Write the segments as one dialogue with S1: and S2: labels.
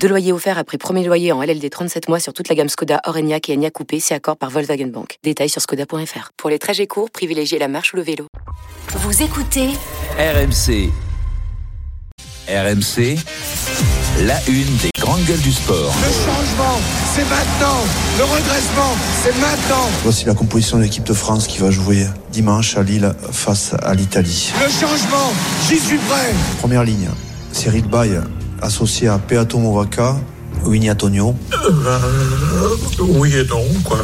S1: Deux loyers offerts après premier loyer en LLD 37 mois sur toute la gamme Skoda, Orenia et Enya Coupé, c'est accord par Volkswagen Bank. Détails sur skoda.fr. Pour les trajets courts, privilégiez la marche ou le vélo.
S2: Vous écoutez
S3: RMC. RMC, la une des grandes gueules du sport.
S4: Le changement, c'est maintenant. Le redressement, c'est maintenant.
S5: Voici la composition de l'équipe de France qui va jouer dimanche à Lille face à l'Italie.
S4: Le changement, j'y suis prêt.
S5: Première ligne, Cyril Bay associé à Peato Movaca, Winnie Antonio.
S6: Euh, oui et non, quoi.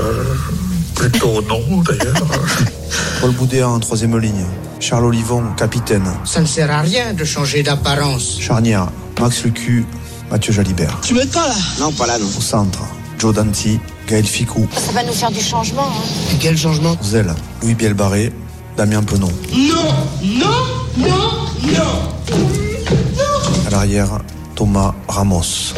S6: Plutôt non, d'ailleurs.
S5: Paul Boudéa en troisième ligne. Charles Olivon, capitaine.
S7: Ça ne sert à rien de changer d'apparence.
S5: Charnière, Max Lucu, Mathieu Jalibert.
S7: Tu m'aides pas là
S8: Non, pas là, non.
S5: Au centre, Joe Danti, Gaël Ficou.
S2: Ça va nous faire du changement. Hein.
S7: Et quel changement?
S5: Zelle, Louis Bielbarré, Damien Penon.
S7: Non Non Non Non
S5: À l'arrière, Thomas Ramos.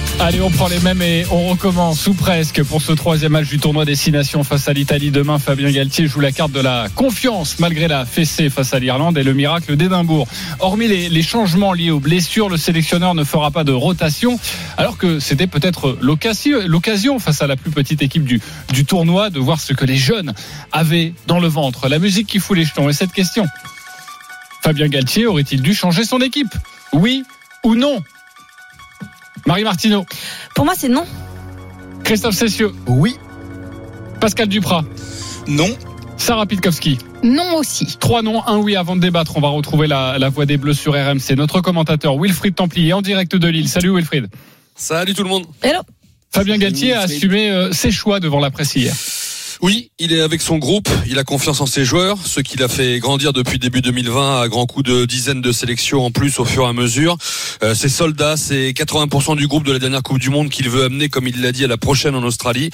S9: Allez, on prend les mêmes et on recommence ou presque pour ce troisième match du tournoi Destination face à l'Italie. Demain, Fabien Galtier joue la carte de la confiance malgré la fessée face à l'Irlande et le miracle d'Édimbourg. Hormis les, changements liés aux blessures, le sélectionneur ne fera pas de rotation alors que c'était peut-être l'occasion face à la plus petite équipe du, du tournoi de voir ce que les jeunes avaient dans le ventre. La musique qui fout les jetons. Et cette question, Fabien Galtier aurait-il dû changer son équipe? Oui ou non? Marie Martineau.
S10: Pour moi, c'est non.
S9: Christophe Cessieux.
S11: Oui.
S9: Pascal Duprat.
S11: Non.
S9: Sarah Pitkowski.
S10: Non aussi.
S9: Trois noms, un oui avant de débattre. On va retrouver la, la voix des Bleus sur RMC. Notre commentateur Wilfried Templier en direct de Lille. Salut Wilfried.
S12: Salut tout le monde.
S10: Hello.
S9: Fabien Galtier a assumé euh, ses choix devant la presse hier.
S12: Oui, il est avec son groupe, il a confiance en ses joueurs, ce qu'il a fait grandir depuis début 2020 à grands coups de dizaines de sélections en plus au fur et à mesure. Euh, soldats, c'est 80% du groupe de la dernière Coupe du Monde qu'il veut amener, comme il l'a dit, à la prochaine en Australie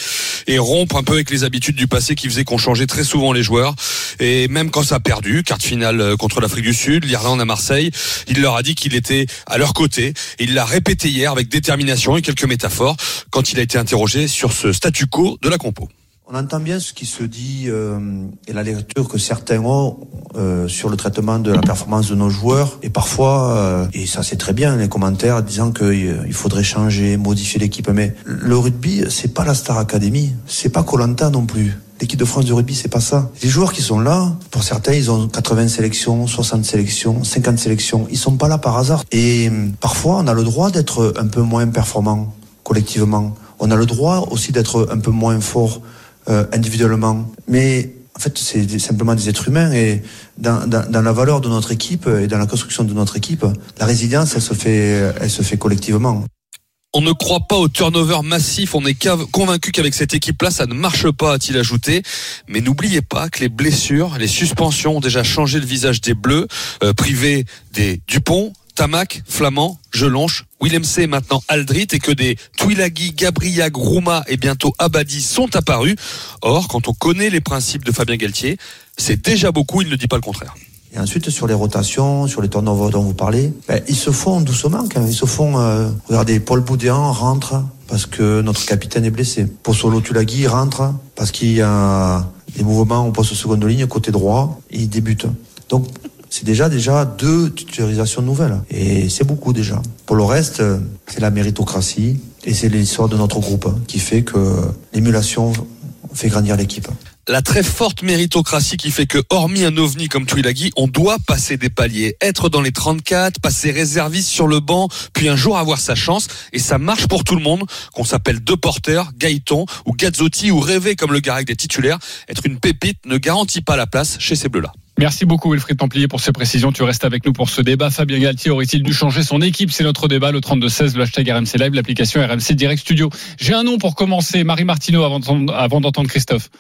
S12: et rompre un peu avec les habitudes du passé qui faisaient qu'on changeait très souvent les joueurs. Et même quand ça a perdu, carte finale contre l'Afrique du Sud, l'Irlande à Marseille, il leur a dit qu'il était à leur côté. Et il l'a répété hier avec détermination et quelques métaphores quand il a été interrogé sur ce statu quo de la compo.
S5: On entend bien ce qui se dit euh, et la lecture que certains ont euh, sur le traitement de la performance de nos joueurs. Et parfois, euh, et ça c'est très bien, les commentaires disant qu'il faudrait changer, modifier l'équipe. Mais le rugby, c'est pas la Star Academy, c'est pas Colanta non plus. L'équipe de France de rugby, c'est pas ça. Les joueurs qui sont là, pour certains, ils ont 80 sélections, 60 sélections, 50 sélections. Ils sont pas là par hasard. Et parfois, on a le droit d'être un peu moins performant collectivement. On a le droit aussi d'être un peu moins fort euh, individuellement. Mais en fait, c'est simplement des êtres humains et dans, la valeur de notre équipe et dans la construction de notre équipe, la résilience, elle se fait, elle se fait collectivement.
S12: On ne croit pas au turnover massif. On est convaincu qu'avec cette équipe-là, ça ne marche pas, a-t-il ajouté. Mais n'oubliez pas que les blessures, les suspensions ont déjà changé le visage des Bleus, euh, privés des Dupont, Tamac, Flamand, Jelonche, Willem C maintenant Aldrit et que des Tuilagi, Gabriag, Rouma et bientôt Abadi sont apparus. Or, quand on connaît les principes de Fabien Galtier, c'est déjà beaucoup, il ne dit pas le contraire.
S5: Et ensuite, sur les rotations, sur les turnovers dont vous parlez, ben, ils se font doucement quand même. Ils se font, euh, regardez, Paul Boudéan rentre parce que notre capitaine est blessé. Possolo Tulagi rentre parce qu'il y a des mouvements au poste seconde ligne, côté droit, il débute. Donc, c'est déjà déjà deux titularisations nouvelles. Et c'est beaucoup déjà. Pour le reste, c'est la méritocratie et c'est l'histoire de notre groupe qui fait que l'émulation fait grandir l'équipe.
S12: La très forte méritocratie qui fait que, hormis un ovni comme Twilagi, on doit passer des paliers, être dans les 34, passer réserviste sur le banc, puis un jour avoir sa chance. Et ça marche pour tout le monde, qu'on s'appelle deux porteurs, Gaëton ou Gazzotti ou rêver comme le Garec des titulaires. Être une pépite ne garantit pas la place chez ces bleus-là.
S9: Merci beaucoup Wilfried Templier pour ces précisions. Tu restes avec nous pour ce débat. Fabien Galtier aurait-il dû changer son équipe? C'est notre débat, le 32-16, le hashtag RMC Live, l'application RMC Direct Studio. J'ai un nom pour commencer, Marie Martineau, avant d'entendre Christophe.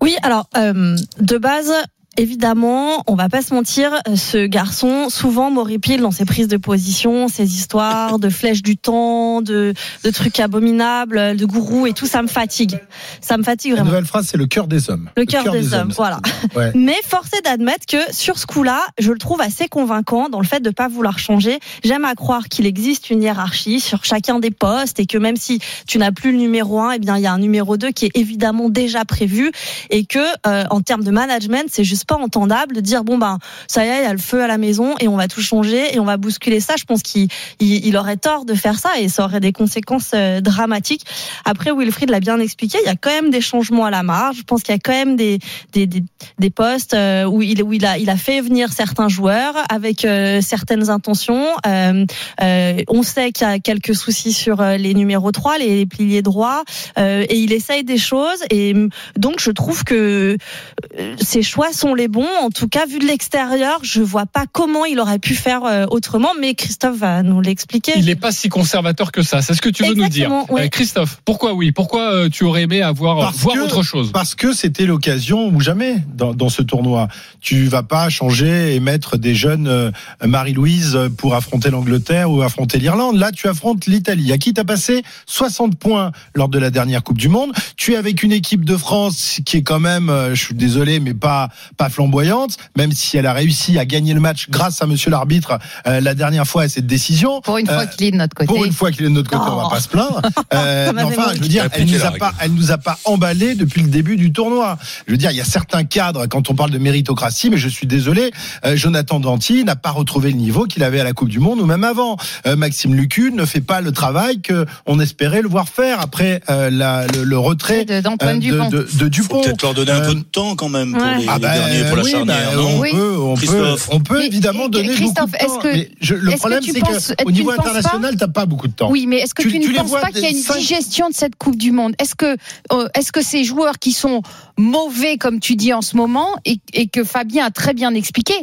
S10: Oui, alors, euh, de base, évidemment, on va pas se mentir, ce garçon souvent m'horripile dans ses prises de position, ses histoires de flèches du temps, de, de trucs abominables, de gourous et tout, ça me fatigue. Ça me fatigue
S8: La
S10: vraiment.
S8: nouvelle phrase, c'est le cœur des hommes.
S10: Le cœur des, hommes, voilà.
S8: Ouais.
S10: Mais force est d'admettre que sur ce coup-là, je le trouve assez convaincant dans le fait de pas vouloir changer. J'aime à croire qu'il existe une hiérarchie sur chacun des postes et que même si tu n'as plus le numéro 1, eh bien il y a un numéro 2 qui est évidemment déjà prévu et que euh, en termes de management, c'est juste pas entendable de dire bon ben ça y est, il y a le feu à la maison et on va tout changer et on va bousculer ça. Je pense qu'il il, aurait tort de faire ça et ça aurait des conséquences euh, dramatiques. Après Wilfried l'a bien expliqué, il y a quand même des changements à la marge. Je pense qu'il y a quand même des des, des, postes euh, où il où il a il a fait venir certains joueurs avec euh, certaines intentions. On sait qu'il y a quelques soucis sur les numéros 3, les, les piliers droits, et il essaye des choses. Et donc, je trouve que ses choix sont les bons. En tout cas, vu de l'extérieur, je vois pas comment il aurait pu faire euh, autrement. Mais Christophe va nous l'expliquer.
S9: Il n'est pas si conservateur que ça. C'est ce que tu veux nous dire.
S10: Oui.
S9: Euh, Christophe, pourquoi oui? Pourquoi euh, tu aurais aimé avoir
S8: Parce
S9: voir
S8: que-
S9: autre chose?
S8: Parce que c'était l'occasion ou jamais dans, dans ce tournoi. Tu vas pas changer et mettre des jeunes euh, Marie-Louise pour affronter l'Angleterre ou affronter l'Irlande. Là, tu affrontes l'Italie, à qui t'as passé 60 points lors de la dernière Coupe du Monde. Tu es avec une équipe de France qui est quand même, euh, je suis désolé, mais pas pas flamboyante, même si elle a réussi à gagner le match grâce à Monsieur l'arbitre euh, la dernière fois à cette décision.
S11: Pour une fois
S8: Euh,
S11: qu'il est de notre côté.
S8: Pour une fois qu'il est de notre côté, on va pas se plaindre. Euh, mais enfin, je veux dire, elle nous a pas, elle nous a pas emballé depuis le début du tournoi. Je veux dire, il y a certains cadres quand on parle de méritocratie, mais je suis désolé, euh, Jonathan Danty n'a pas retrouvé le niveau qu'il avait à la Coupe du Monde ou même avant. Euh, Maxime Lucu ne fait pas le travail que on espérait le voir faire après euh, la- le, le retrait
S11: De- d'Antoine
S8: euh,
S11: Dupont.
S8: de, de, de Dupont.
S13: Peut-être leur donner un peu de temps quand même pour
S10: ouais.
S13: les,
S8: ah
S13: les derniers pour la
S8: oui,
S13: charnière,
S8: bah,
S13: non
S8: on
S11: Oui.
S8: peut, on peut,
S13: Christophe.
S8: on peut
S11: Mais-
S8: évidemment donner
S11: Christophe,
S8: beaucoup de
S11: est-ce
S8: temps.
S11: que-
S8: mais je- le problème,
S11: tu
S8: c'est qu'au niveau international, t'as pas beaucoup de temps.
S11: Oui, mais est-ce que
S8: Tu-
S11: tu,
S8: tu
S11: ne penses pas qu'il y a une
S8: cinq-
S11: digestion de cette Coupe du Monde? Est-ce que, euh, est-ce que ces joueurs qui sont mauvais, comme tu dis en ce moment, et, et que Fabien a très bien expliqué,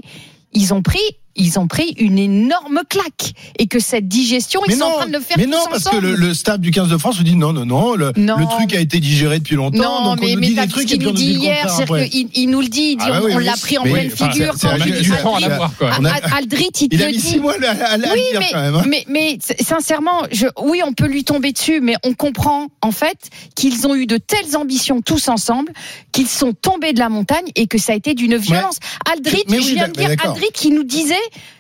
S11: ils ont pris. Ils ont pris une énorme claque et que cette digestion, ils sont en train de le faire
S8: mais
S11: tous
S8: non, parce que le, le staff du 15 de France nous dit non, non, non, le,
S11: Non.
S8: le truc a été digéré depuis longtemps,
S11: Non,
S8: donc on
S11: mais,
S8: nous
S11: mais
S8: dit des trucs
S11: qu'il
S8: on
S11: nous
S8: nous dit
S11: hier,
S8: après.
S11: qu'il il nous le dit, il dit
S8: Ah bah
S11: on,
S8: oui,
S11: on
S8: oui,
S11: l'a pris en pleine figure.
S8: c'est-
S11: quand
S8: c'est- c'est- c'est- c'est- on
S11: Aldrit, il te dit. Oui, mais,
S8: quand même. hein.
S11: sincèrement, oui, on peut lui tomber dessus, mais on comprend en fait qu'ils ont eu de telles ambitions tous ensemble, qu'ils sont tombés de la montagne et que ça a été d'une violence. Aldrit, je viens de dire. Aldrit qui nous disait.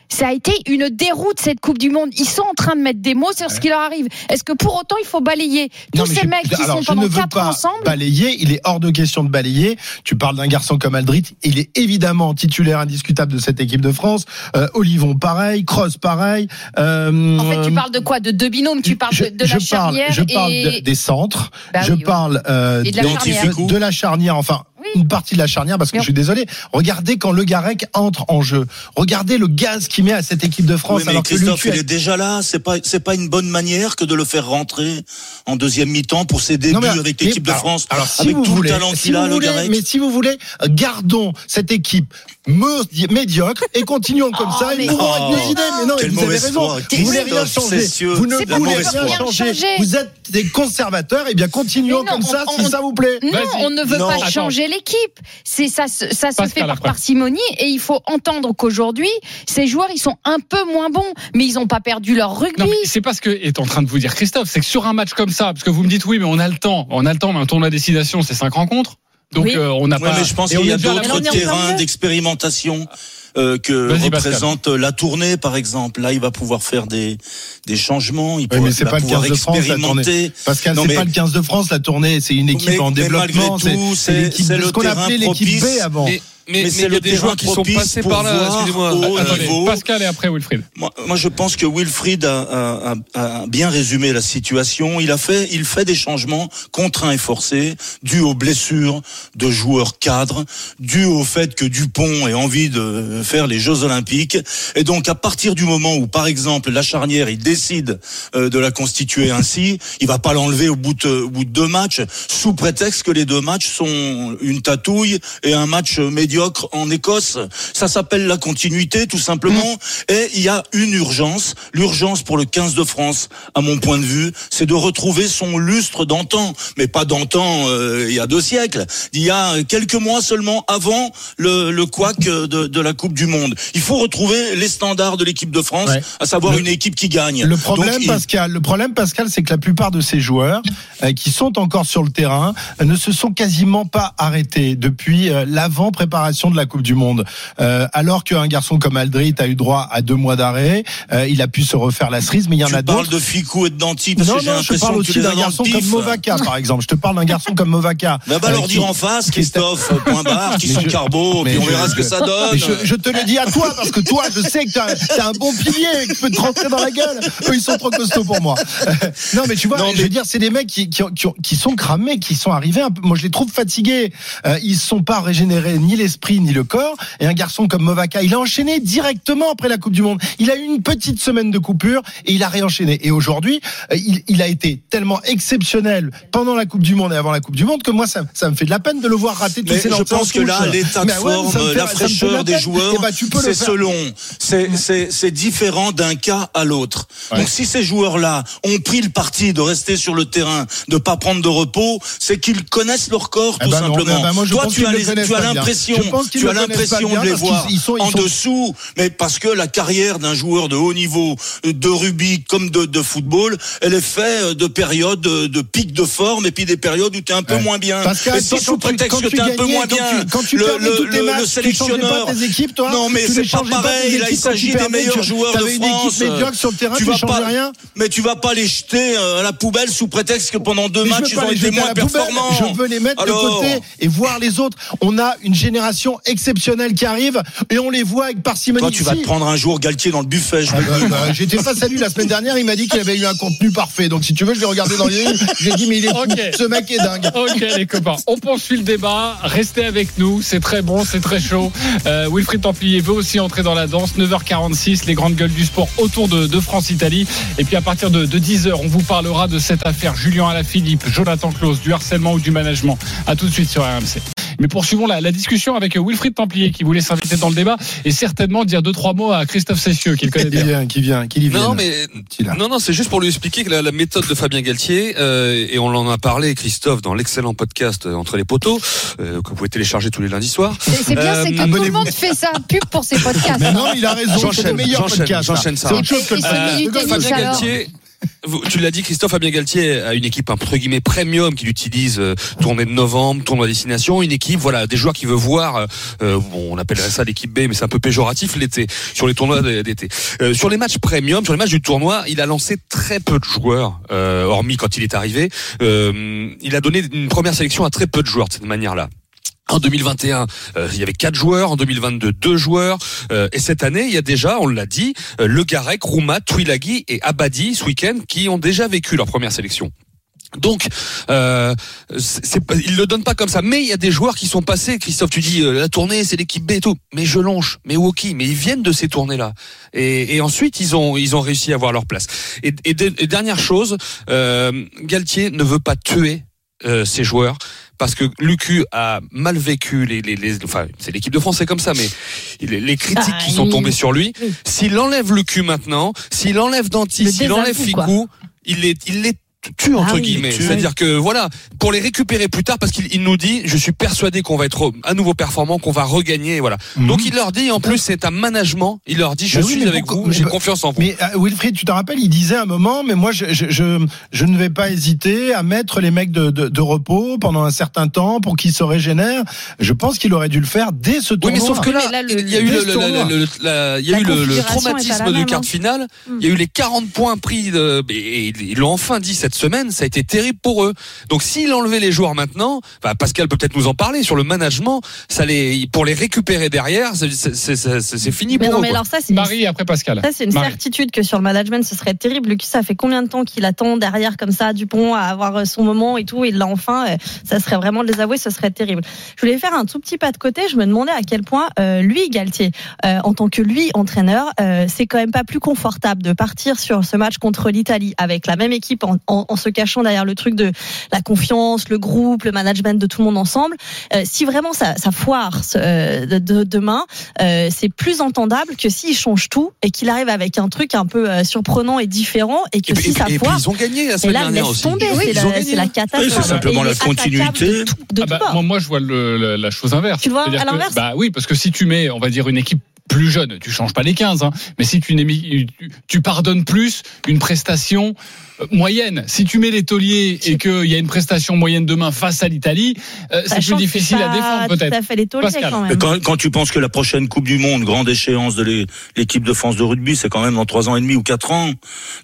S11: Ça a été une déroute cette Coupe du Monde. Ils sont en train de mettre des mots sur ce qui leur arrive. Est-ce que pour autant il faut balayer tous
S8: Non,
S11: ces
S8: je-
S11: mecs qui
S8: alors,
S11: sont pendant quatre
S8: pas
S11: ans ensemble
S8: balayer. Il est hors de question de balayer. Tu parles d'un garçon comme Aldrit. Il est évidemment titulaire indiscutable de cette équipe de France. Euh, Olivon, pareil. Cross, pareil. Euh,
S11: En fait, tu parles de quoi? De deux binômes Tu parles
S8: je,
S11: de, de
S8: je
S11: la
S8: parle,
S11: charnière
S8: je parle
S11: et...
S8: de- des centres.
S11: Bah
S8: je
S11: oui,
S8: parle euh,
S11: Et de la
S8: de la charnière. Enfin, une partie de la charnière parce que je suis désolé. Regardez quand Le Garec entre en jeu. Regardez le gaz qu'il met à cette équipe de France
S13: Oui, mais
S8: alors que
S13: Christophe,
S8: Lucu
S13: il est déjà là. C'est pas, c'est pas une bonne manière que de le faire rentrer en deuxième mi-temps pour ses débuts
S8: Non, mais-
S13: avec l'équipe de France.
S8: Alors, si
S13: avec
S8: vous
S13: tout
S8: voulez,
S13: le talent qu'il a, le Garec.
S8: mais si vous voulez, gardons cette équipe médiocre et continuons comme
S11: Oh,
S8: ça.
S11: mais-
S8: Et nous aurons
S13: Oh,
S8: des idées. Mais non,
S13: quel
S8: vous avez
S13: mauvais
S8: raison. Vous voulez rien changer. Vous ne voulez rien changer. Vous êtes des conservateurs. Et bien, continuons comme ça, si ça vous plaît.
S11: Non, on ne veut pas changer l'équipe. C'est ça, se- ça se fait par parcimonie et il faut entendre qu'aujourd'hui, ces joueurs, ils sont un peu moins bons, mais ils n'ont pas perdu leur rugby.
S9: Non, mais c'est pas ce que est en train de vous dire Christophe, c'est que sur un match comme ça, parce que vous me dites oui, mais on a le temps, on a le temps, mais un tournoi à destination, c'est cinq rencontres. Donc
S10: Oui.
S9: euh, on n'a
S13: Ouais,
S9: pas.
S13: mais je pense qu'il y a d'autres terrains d'expérimentation euh, que
S9: Vas-y, Pascal.
S13: représente la tournée, par exemple. Là, il va pouvoir faire des des changements. Il
S8: Oui,
S13: pourra-
S8: mais c'est
S13: va
S8: pas le
S13: pouvoir
S8: 15 de France, la tournée.
S13: expérimenter.
S8: Pascal,
S13: Non,
S8: c'est
S13: mais-
S8: pas le 15 de France, la tournée. C'est une équipe
S13: Mais-
S8: en
S13: mais
S8: développement.
S13: malgré tout,
S8: C'est
S13: c'est-
S8: l'équipe
S13: c'est
S8: de
S13: le
S8: ce qu'on
S13: terrain
S8: appelait l'équipe B avant.
S12: Mais, mais,
S13: c'est le
S12: des joueurs qui sont passés par là. Excusez-moi.
S13: niveau.
S9: Pascal et après Wilfried.
S13: Moi, moi, je pense que Wilfried a, a- a- bien résumé la situation. Il a fait, il fait des changements contraints et forcés, dus aux blessures de joueurs cadres, dus au fait que Dupont ait envie de faire les Jeux Olympiques. Et donc, à partir du moment où, par exemple, la charnière, il décide euh, de la constituer ainsi, il va pas l'enlever au bout de, au bout de deux matchs, sous prétexte que les deux matchs sont une tatouille et un match médiocre. Médiocre en Écosse. Ça s'appelle la continuité, tout simplement. Et il y a une urgence. L'urgence pour le 15 de France, à mon point de vue, c'est de retrouver son lustre d'antan. Mais pas d'antan euh, il y a deux siècles. Il y a quelques mois seulement avant le, le couac de, de la Coupe du Monde. Il faut retrouver les standards de l'équipe de France,
S8: Ouais.
S13: à savoir
S8: Le-
S13: une équipe qui gagne.
S8: Le problème,
S13: Donc, il-
S8: Pascal, le problème, Pascal, c'est que la plupart de ces joueurs euh, qui sont encore sur le terrain euh, ne se sont quasiment pas arrêtés depuis euh, l'avant préparation de la Coupe du Monde. Euh, alors qu'un garçon comme Aldrit a eu droit à deux mois d'arrêt, euh, il a pu se refaire la cerise, mais il y en
S13: tu
S8: a
S13: parles
S8: d'autres.
S13: de Ficou et de Danti parce
S8: Non,
S13: que j'ai
S8: non, je
S13: l'impression
S8: parle
S13: que tu les
S8: d'un garçon comme
S13: pif.
S8: Movaka, par exemple. Je te parle d'un garçon comme Movaka.
S13: Va
S8: euh,
S13: leur dire en face, Christophe, point barre, qui sont
S8: je-
S13: carbo, puis on
S8: je-
S13: verra ce que ça donne.
S8: je, je te le dis à toi, parce que toi, je sais que t'as as un bon pilier qui peut te rentrer dans la gueule. Eux, ils sont trop costauds pour moi. non, mais tu vois,
S13: Non,
S8: je veux dire, c'est des mecs qui, qui, ont- qui, ont- qui sont cramés, qui sont arrivés un peu. Moi, je les trouve fatigués. Euh, ils sont pas régénérés ni l'esprit ni le corps. Et un garçon comme Movaka, il a enchaîné directement après la Coupe du Monde. Il a eu une petite semaine de coupure et il a réenchaîné. Et aujourd'hui, euh, il, il a été tellement exceptionnel pendant la Coupe du Monde et avant la Coupe du Monde que moi, ça, ça me fait de la peine de le voir rater tous ces
S13: je pense que là, l'état de
S8: ouais,
S13: forme,
S8: fait-
S13: la fraîcheur des joueurs,
S8: Eh ben,
S13: c'est selon. C'est, différent d'un cas à l'autre.
S8: Ouais.
S13: Donc, si ces joueurs-là ont pris le parti de rester sur le terrain, de pas prendre de repos, c'est qu'ils connaissent leur corps,
S8: Eh
S13: tout
S8: ben
S13: simplement.
S8: eh ben moi,
S13: Toi, tu as, l'impression, Tu as l'impression de les
S8: parce
S13: voir
S8: ils sont- ils
S13: en
S8: sont-
S13: dessous, mais parce que la carrière d'un joueur de haut niveau, de rugby comme de, de football, elle est faite de périodes de, de pics de forme et puis des périodes où tu es un peu
S8: Ouais.
S13: moins bien.
S8: Pascal,
S13: et sous prétexte que
S8: tu
S13: es un peu moins
S8: quand
S13: bien,
S8: tu- quand tu
S13: le,
S8: tu
S13: sélectionneur.
S8: pas tes équipes, toi
S13: non, mais c'est pas pareil. Là, il s'agit des meilleurs joueurs de France.
S8: équipe médiocre sur le terrain, tu
S13: vas pas,
S8: rien.
S13: Mais tu vas pas les jeter euh, à la poubelle sous prétexte que pendant deux matchs ils ont été moins performants.
S8: Je veux les mettre de côté et voir les autres. On a une génération exceptionnelle qui arrive et on les voit avec parcimonie.
S13: Toi, tu vas te prendre un jour Galtier dans le buffet. Je
S8: Ah
S13: me
S8: bah, bah, J'étais face à lui la semaine dernière, il m'a dit qu'il avait eu un contenu parfait. Donc si tu veux, je l'ai regardé dans les yeux. J'ai dit mais il est fou. Ce mec est dingue.
S9: Ok les copains, on poursuit le débat. Restez avec nous, c'est très bon, c'est très chaud. Euh, Wilfried Templier veut aussi entrer dans la danse. 9h46, les grandes gueules du sport autour de, de France-Italie. Et puis à partir de, de 10h, on vous parlera de cette affaire Julien Alaphilippe, Jonathan Klaus, du harcèlement ou du management. À tout de suite sur RMC. Mais poursuivons la, la discussion avec Wilfried Templier qui voulait s'inviter dans le débat et certainement dire deux trois mots à Christophe Cessieux qu'il connaît
S8: Qui
S9: bien.
S8: vient, qui vient, qui y vient.
S12: Non, mais non, non, c'est juste pour lui expliquer que la, la méthode de Fabien Galtier, euh, et on en a parlé, Christophe, dans l'excellent podcast euh, Entre les poteaux, euh, que vous pouvez télécharger tous les lundis soirs.
S11: C'est c'est bien, c'est que tout le monde fait ça, pub pour ses podcasts.
S8: Mais non, il a raison. C'est le
S12: J'enchaîne,
S8: meilleur
S12: j'enchaîne,
S8: podcast.
S12: j'enchaîne ça.
S8: C'est autre chose que le
S12: Fabien Galtier. Tu l'as dit, Christophe Fabien Galtier a une équipe entre guillemets premium qu'il utilise euh, tournée de novembre, tournoi destination, une équipe voilà des joueurs qui veut voir. euh, euh, on appellerait ça l'équipe B, mais c'est un peu péjoratif l'été sur les tournois d'été. Euh, sur les matchs premium, sur les matchs du tournoi, il a lancé très peu de joueurs, hormis quand il est arrivé. Il a donné une première sélection à très peu de joueurs de cette manière-là. En 2021, euh, il y avait quatre joueurs. En 2022, deux joueurs. Euh, et cette année, il y a déjà, on l'a dit, euh, Le Garec, Rouma, Twilaghi et Abadi ce week-end qui ont déjà vécu leur première sélection. Donc, euh, il le donne pas comme ça. Mais il y a des joueurs qui sont passés. Christophe, tu dis euh, la tournée, c'est l'équipe B et tout. Mais je longe, mais Woki, mais ils viennent de ces tournées-là. Et, et ensuite, ils ont ils ont réussi à avoir leur place. Et, et, et dernière chose, euh, Galtier ne veut pas tuer euh, ses joueurs parce que Lucu a mal vécu les, les, les enfin c'est l'équipe de France c'est comme ça mais les, les critiques
S10: Ah,
S12: qui sont tombées sur lui s'il enlève Lucu maintenant s'il enlève Danti s'il enlève. Ficou il les il les tue entre
S10: Ah oui,
S12: guillemets c'est-à-dire que voilà pour les récupérer plus tard parce qu'il il nous dit je suis persuadé qu'on va être à nouveau performant qu'on va regagner voilà donc il leur dit en plus c'est un management il leur dit je
S8: Mais oui,
S12: suis avec vous j'ai
S8: mais-
S12: confiance en vous
S8: Mais euh, Wilfried, tu te rappelles, il disait à un moment, mais moi, je, je, je, je ne vais pas hésiter à mettre les mecs de, de, de repos pendant un certain temps pour qu'ils se régénèrent. Je pense qu'il aurait dû le faire dès ce
S12: Oui,
S8: tournoi.
S12: mais sauf que là, il y a eu le, traumatisme de
S10: même,
S12: quart
S10: hein.
S12: de finale. Il y a eu les 40 points pris de, et ils l'ont enfin dit cette semaine. Ça a été terrible pour eux. Donc, s'il enlevait les joueurs maintenant, bah, Pascal peut peut-être nous en parler sur le management. Ça les, pour les récupérer derrière, c'est- fini
S10: Mais
S12: pour
S10: non,
S12: eux.
S10: mais
S12: quoi.
S10: alors ça, c'est une
S9: Marie après Pascal.
S10: Ça, c'est une
S9: Marie.
S10: certitude que sur le management, ce serait terrible. Lucas, ça fait combien de temps qu'il attend derrière comme ça, Dupont, à avoir euh, son moment et tout, il l'a enfin. euh, Ça serait vraiment de les avouer, ce serait terrible. Je voulais faire un tout petit pas de côté. Je me demandais à quel point euh, lui, Galtier, euh, en tant que lui entraîneur, euh, c'est quand même pas plus confortable de partir sur ce match contre l'Italie avec la même équipe en, en en, en se cachant derrière le truc de la confiance, le groupe, le management de tout le monde ensemble. Euh, si vraiment ça, ça foire euh, de, de- demain, euh, c'est plus entendable que s'il change tout et qu'il arrive avec un truc un peu euh, surprenant et différent et que
S12: Et
S10: si
S12: et
S10: ça
S12: et
S10: foire,
S12: ils ont gagné la semaine
S10: là,
S12: dernière aussi.
S10: tomber,
S12: Oui,
S10: c'est
S12: ils
S10: la,
S12: ont gagné.
S10: c'est la catastrophe.
S13: Oui, c'est simplement la continuité.
S10: de tout- de
S9: Ah bah, moi, moi, je vois le- la, la chose inverse.
S10: Tu vois à
S9: que-
S10: l'inverse
S9: Bah oui, parce que si tu mets, on va dire, une équipe plus jeune, tu changes pas les 15, hein, mais si tu, n'es mis- tu, pardonnes plus une prestation euh, moyenne. Si tu mets les tauliers et qu'il y a une prestation moyenne demain face à l'Italie, euh, c'est plus difficile à défendre peut-être.
S10: Quand
S13: quand, quand tu penses que la prochaine Coupe du Monde, grande échéance de l'é- l'équipe de France de rugby, c'est quand même dans trois ans et demi ou quatre ans.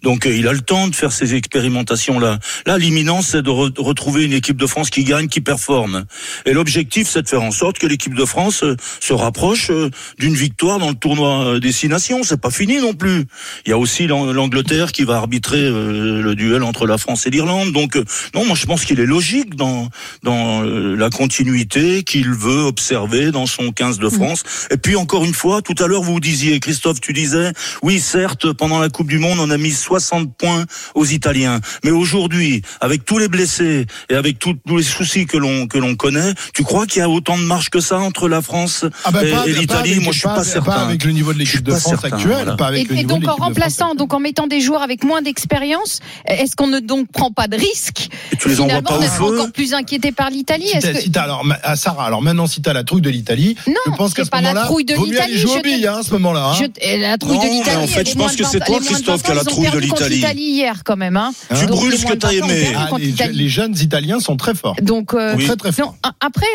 S13: Donc euh, il a le temps de faire ces expérimentations-là. Là, l'imminence, c'est de re- retrouver une équipe de France qui gagne, qui performe. Et l'objectif, c'est de faire en sorte que l'équipe de France euh, se rapproche euh, d'une victoire dans le tournoi euh, des six nations. C'est pas fini non plus. Il y a aussi l'An- l'Angleterre qui va arbitrer euh, le duel entre la France et l'Irlande. Donc euh, non, moi je pense qu'il est logique dans dans la continuité qu'il veut observer dans son 15 de France. Et puis encore une fois, tout à l'heure vous disiez, Christophe, tu disais, oui certes, pendant la Coupe du Monde, on a mis 60 points aux Italiens, mais aujourd'hui, avec tous les blessés et avec tous les soucis que l'on que l'on connaît, tu crois qu'il y a autant de marge que ça entre la France
S8: Ah bah,
S13: et, et l'Italie? Moi, je suis
S8: pas-
S13: pas,
S8: pas
S13: certain.
S8: avec le niveau de l'équipe de
S13: pas
S8: France
S13: certain,
S8: actuelle,
S13: voilà.
S8: pas avec
S11: Et,
S8: le
S11: et
S8: niveau
S11: donc
S8: de
S11: en remplaçant, donc en mettant des joueurs avec moins d'expérience, est-ce qu'on ne donc prend pas de risque
S13: Et tu les envoies
S11: Finalement,
S13: pas au
S11: d'être
S13: feu
S11: encore plus inquiété par l'Italie?
S8: Si
S11: que
S8: si alors, ah, Sarah, alors maintenant, si t'as la trouille de l'Italie,
S11: Non,
S8: je pense qu'à
S11: c'est
S8: ce
S11: pas la
S8: moment-là,
S11: trouille de
S8: vaut mieux aller
S11: l'Italie,
S8: jouer
S11: je
S8: aux billes, hein, à ce moment-là. hein.
S11: Et la trouille de l'Italie.
S13: en fait, je pense que c'est
S11: 20
S13: toi, Christophe,
S11: 20
S13: qui a la trouille de l'Italie.
S11: l'Italie hier, quand même. Hein.
S13: Tu brûles
S11: les
S13: ce que t'as
S11: 20 ont
S13: aimé.
S8: les, jeunes Italiens sont très forts.
S11: Donc, euh,
S13: Oui.
S8: Très, très forts.
S11: après,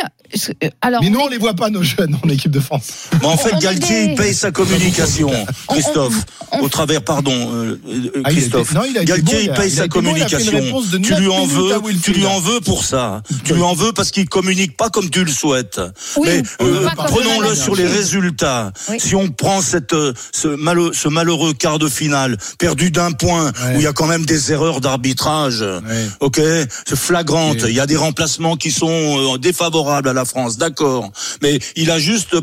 S11: euh, alors.
S8: Mais nous, on les voit pas, nos jeunes, en équipe de France.
S13: En fait, Galtier, il paye sa communication, Christophe.
S11: on-
S13: Au travers, pardon, euh, euh,
S8: Ah,
S13: Christophe.
S8: non, il a été
S13: Galtier, paye sa communication. tu lui en veux, tu lui en veux pour ça. Tu lui en veux parce qu'il communique pas comme tu le souhaites.
S11: Oui,
S13: Mais euh, prenons-le
S11: le
S13: sur les résultats.
S11: Oui.
S13: Si on prend cette, ce, malheureux, ce malheureux quart de finale perdu d'un point où il y a quand même des erreurs d'arbitrage. Ok, c'est flagrante. Il y a des remplacements qui sont défavorables à la France, d'accord. Mais il a juste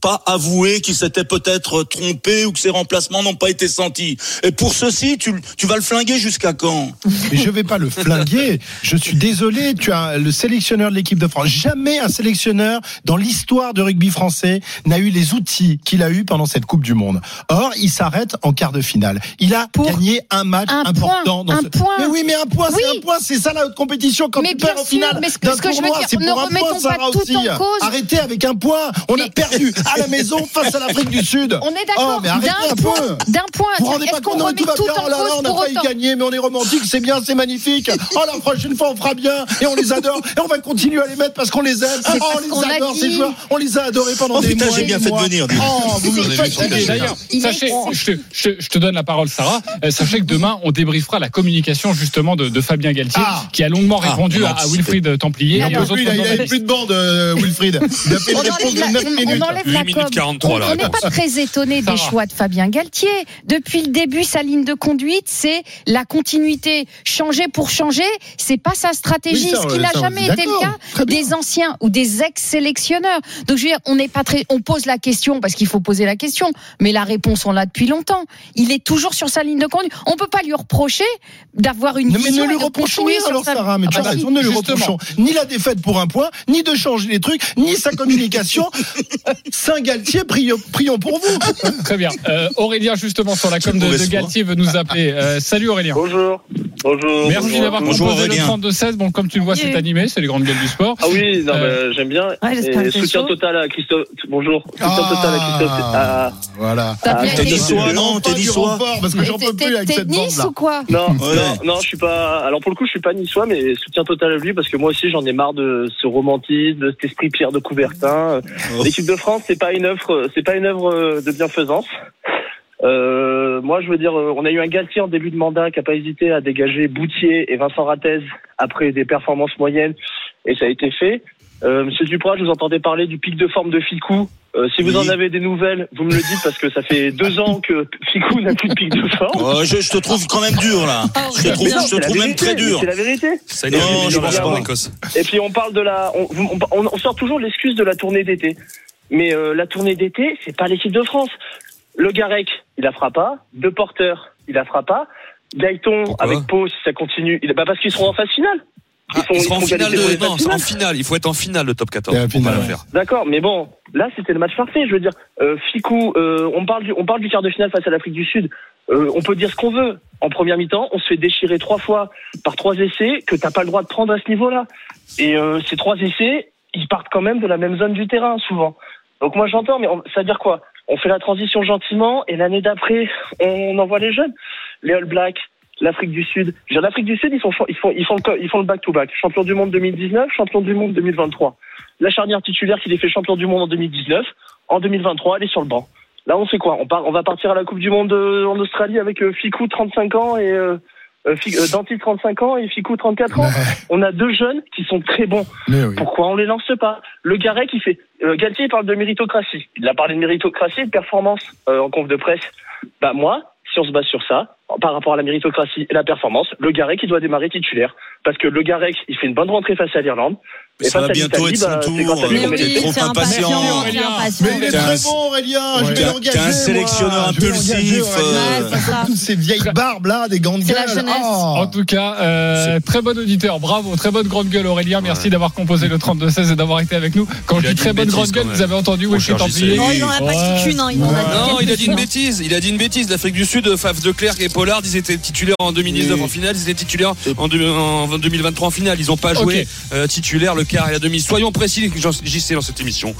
S13: pas avoué qu'il s'était peut-être trompé ou que ses remplacements n'ont pas été sentis. Et pour ceci, tu, tu vas le flinguer jusqu'à quand?
S8: Mais je vais pas le flinguer. Je suis désolé. Tu as le sélectionneur de l'équipe de France. Jamais un sélectionneur dans l'histoire de rugby français n'a eu les outils qu'il a eu pendant cette Coupe du Monde. Or, il s'arrête en quart de finale. Il a
S11: Pour
S8: gagné un match
S11: un
S8: important.
S11: point,
S8: dans
S11: un
S8: ce...
S11: point.
S8: Mais oui, mais un point,
S11: Oui.
S8: c'est un point. C'est ça la haute compétition. Quand
S11: Mais
S8: tu perds au
S11: sûr,
S8: final
S11: mais ce que-
S8: d'un
S11: ce que je veux dire,
S8: c'est
S11: ne
S8: pour un
S11: remettons
S8: point,
S11: pas
S8: Sarah
S11: tout
S8: aussi.
S11: en cause.
S8: Arrêtez avec un point. On a
S11: Mais-
S8: perdu à la maison face à l'Afrique du Sud.
S11: On est d'accord.
S8: Oh, mais arrêtez
S11: d'un
S8: un
S11: point,
S8: peu.
S11: d'un point.
S8: Vous vous rendez pas compte, non,
S11: remet
S8: tout va
S11: tout
S8: bien,
S11: en
S8: oh là là, on a
S11: pour
S8: failli
S11: autant
S8: gagner, mais on est romantique, c'est bien, c'est magnifique. Oh, la prochaine fois, on fera bien, et on les adore, et on va continuer à les mettre parce qu'on les aime. Oh, on les
S11: a
S8: adore,
S11: dit.
S8: ces joueurs, on les a adorés pendant
S13: Oh,
S8: des
S13: putain,
S8: mois.
S13: j'ai bien fait de venir.
S8: Oh, vous me.
S9: D'ailleurs, sachez, je, te, donne la parole, Sarah. Euh, sachez que demain, on débriefera la communication justement de, Fabien Galtier,
S8: Ah.
S9: qui a longuement
S13: Ah,
S9: répondu
S13: on
S9: à. Wilfried Templier.
S8: Il il a plus de bande, euh, Wilfried. Il a fait une
S11: On
S8: réponse de
S11: la,
S8: 9
S11: on-
S8: minutes.
S11: On enlève
S12: 8
S11: la
S12: minutes
S11: com.
S12: 43,
S11: On-
S12: là,
S11: On n'est pas très étonné des choix de Fabien Galtier. Depuis le début, sa ligne de conduite, c'est la continuité. Changer pour changer, c'est pas sa stratégie.
S8: Oui, ça,
S11: ce qui n'a jamais été le cas des anciens ou des ex-sélectionneurs. Donc je veux dire, on n'est pas très, on pose la question parce qu'il faut poser la question, mais la réponse on l'a depuis longtemps. Il est toujours sur sa ligne de conduite. On peut pas lui reprocher d'avoir une
S8: Non, mais ne lui reprochons rien alors
S11: sa-
S8: Sarah, mais
S11: Ah
S8: tu as
S11: bah si.
S8: raison, ne lui reprochons ni la défaite pour un point, ni de changer les trucs, ni sa communication. Saint-Galtier, prions, prions pour vous.
S9: Très bien. Euh, Aurélien, justement, sur la com de. Galtier, veut nous appeler. Euh, salut Aurélien.
S14: Bonjour. Bonjour.
S9: Merci
S14: bonjour.
S9: d'avoir
S13: Bonjour,
S9: composé le
S13: Aurélien.
S9: 32-16. Bon, comme tu le vois, c'est animé, c'est les grandes gueules du sport.
S14: Ah oui, non,
S9: Euh,
S14: mais j'aime bien.
S10: Ouais,
S14: Et soutien
S10: chaud.
S14: total à Christophe. Bonjour. Soutien total à Christophe.
S8: Ah,
S14: Ah,
S8: voilà.
S11: T'as
S14: Ah,
S11: été-
S13: niçois, non, t'es niçois.
S8: renfort, parce que j'en peux
S11: T'es-
S8: plus avec cette
S11: Nice
S8: bande-là.
S11: ou quoi
S14: non, non, non, je suis pas. Alors pour le coup, je suis pas niçois, mais soutien total à lui parce que moi aussi, j'en ai marre de ce romantisme, de cet esprit Pierre de Coubertin.
S13: Oh.
S14: L'équipe de France, c'est pas une œuvre, c'est pas une œuvre de bienfaisance. Euh, moi, je veux dire, euh, on a eu un Galtier en début de mandat qui a pas hésité à dégager Boutier et Vincent Rattez après des performances moyennes, et ça a été fait. Euh, Monsieur Duprat, je vous entendais parler du pic de forme de Ficou. Euh, si vous
S13: Oui.
S14: en avez des nouvelles, vous me le dites parce que ça fait deux ans que Ficou n'a plus de pic de forme.
S13: Oh, je, je te trouve quand même dur là. Je te trouve,
S14: non,
S13: je te trouve même très dur.
S14: C'est la vérité.
S12: Ça
S13: Non,
S12: énerve
S13: je
S12: la
S13: pense pas.
S12: écosse.
S14: Et puis on parle de la, on, on- on sort toujours l'excuse de la tournée d'été. Mais euh, la tournée d'été, c'est pas l'équipe de France. Le Garec, il la fera pas. De Porter, il la fera pas. Gaëton avec Pau, si ça continue, il- bah parce qu'ils seront en phase finale.
S12: Ah, ils seront en
S14: ils
S12: finale, de- non, en finale. Il faut être en finale, le top 14.
S8: Et la
S12: Faut pas
S8: finale,
S12: le faire.
S14: D'accord, mais bon, là c'était le match parfait. Je veux dire, euh, Ficou, euh, on parle du, on parle du quart de finale face à l'Afrique du Sud. Euh, on peut dire ce qu'on veut. En première mi-temps, on se fait déchirer trois fois par trois essais que t'as pas le droit de prendre à ce niveau-là. Et euh, ces trois essais, ils partent quand même de la même zone du terrain souvent. Donc moi j'entends, mais on- ça veut dire quoi? On fait la transition gentiment et l'année d'après, on envoie les jeunes, les All Blacks. L'Afrique du Sud. L'Afrique du Sud, ils, ils, font, ils, font le, ils font le back-to-back. Champion du monde 2019, champion du monde 2023 la charnière titulaire qui les fait champion du monde en 2019, en 2023, elle est sur le banc. Là, on fait quoi? On, part, on va partir à la Coupe du Monde euh, en Australie avec euh, Ficou 35 ans et euh, euh, Danty 35 ans et Ficou 34 ans. On a deux jeunes qui sont très bons.
S8: Mais oui.
S14: Pourquoi on les lance pas? Le Garret qui fait euh, Galtier il parle de méritocratie. Il a parlé de méritocratie et de performance euh, en conf de presse. Bah moi, si on se base sur ça, par rapport à la méritocratie et la performance, le Garec qui doit démarrer titulaire. Parce que le Garec, il fait une bonne rentrée face à l'Irlande.
S13: Mais
S14: Et
S13: ça va bientôt être son
S14: bah,
S13: tour. euh, T'es
S14: est-
S13: trop impatient.
S8: Mais il est
S13: T'es un-
S8: très bon, Aurélien. Je
S9: Ouais.
S8: vais
S13: T'es un-
S8: l'engager.
S13: t'es un sélectionneur impulsif,
S8: ces vieilles barbes là, des grandes
S10: C'est
S8: gueules.
S10: la jeunesse.
S8: Oh.
S9: En tout cas, euh, très bon auditeur, bravo, très bonne grande gueule Aurélien, merci d'avoir composé le 32-16 et d'avoir été avec nous. Quand
S12: Il
S9: je dis
S12: dit
S9: très bonne grande gueule, vous avez entendu Wesley
S12: cher
S9: Templier.
S10: Oh, il en a pas dit qu'une, hein,
S12: Non, il a dit une bêtise. Il a dit une bêtise. L'Afrique du Sud, Faf de Clerc et Pollard, ils étaient titulaires en 2019
S13: Oui.
S12: en finale. Ils étaient titulaires en, deux- en 2023 en finale. Ils n'ont pas joué euh, titulaire le quart et la demi. Soyons précis, JC, dans cette émission.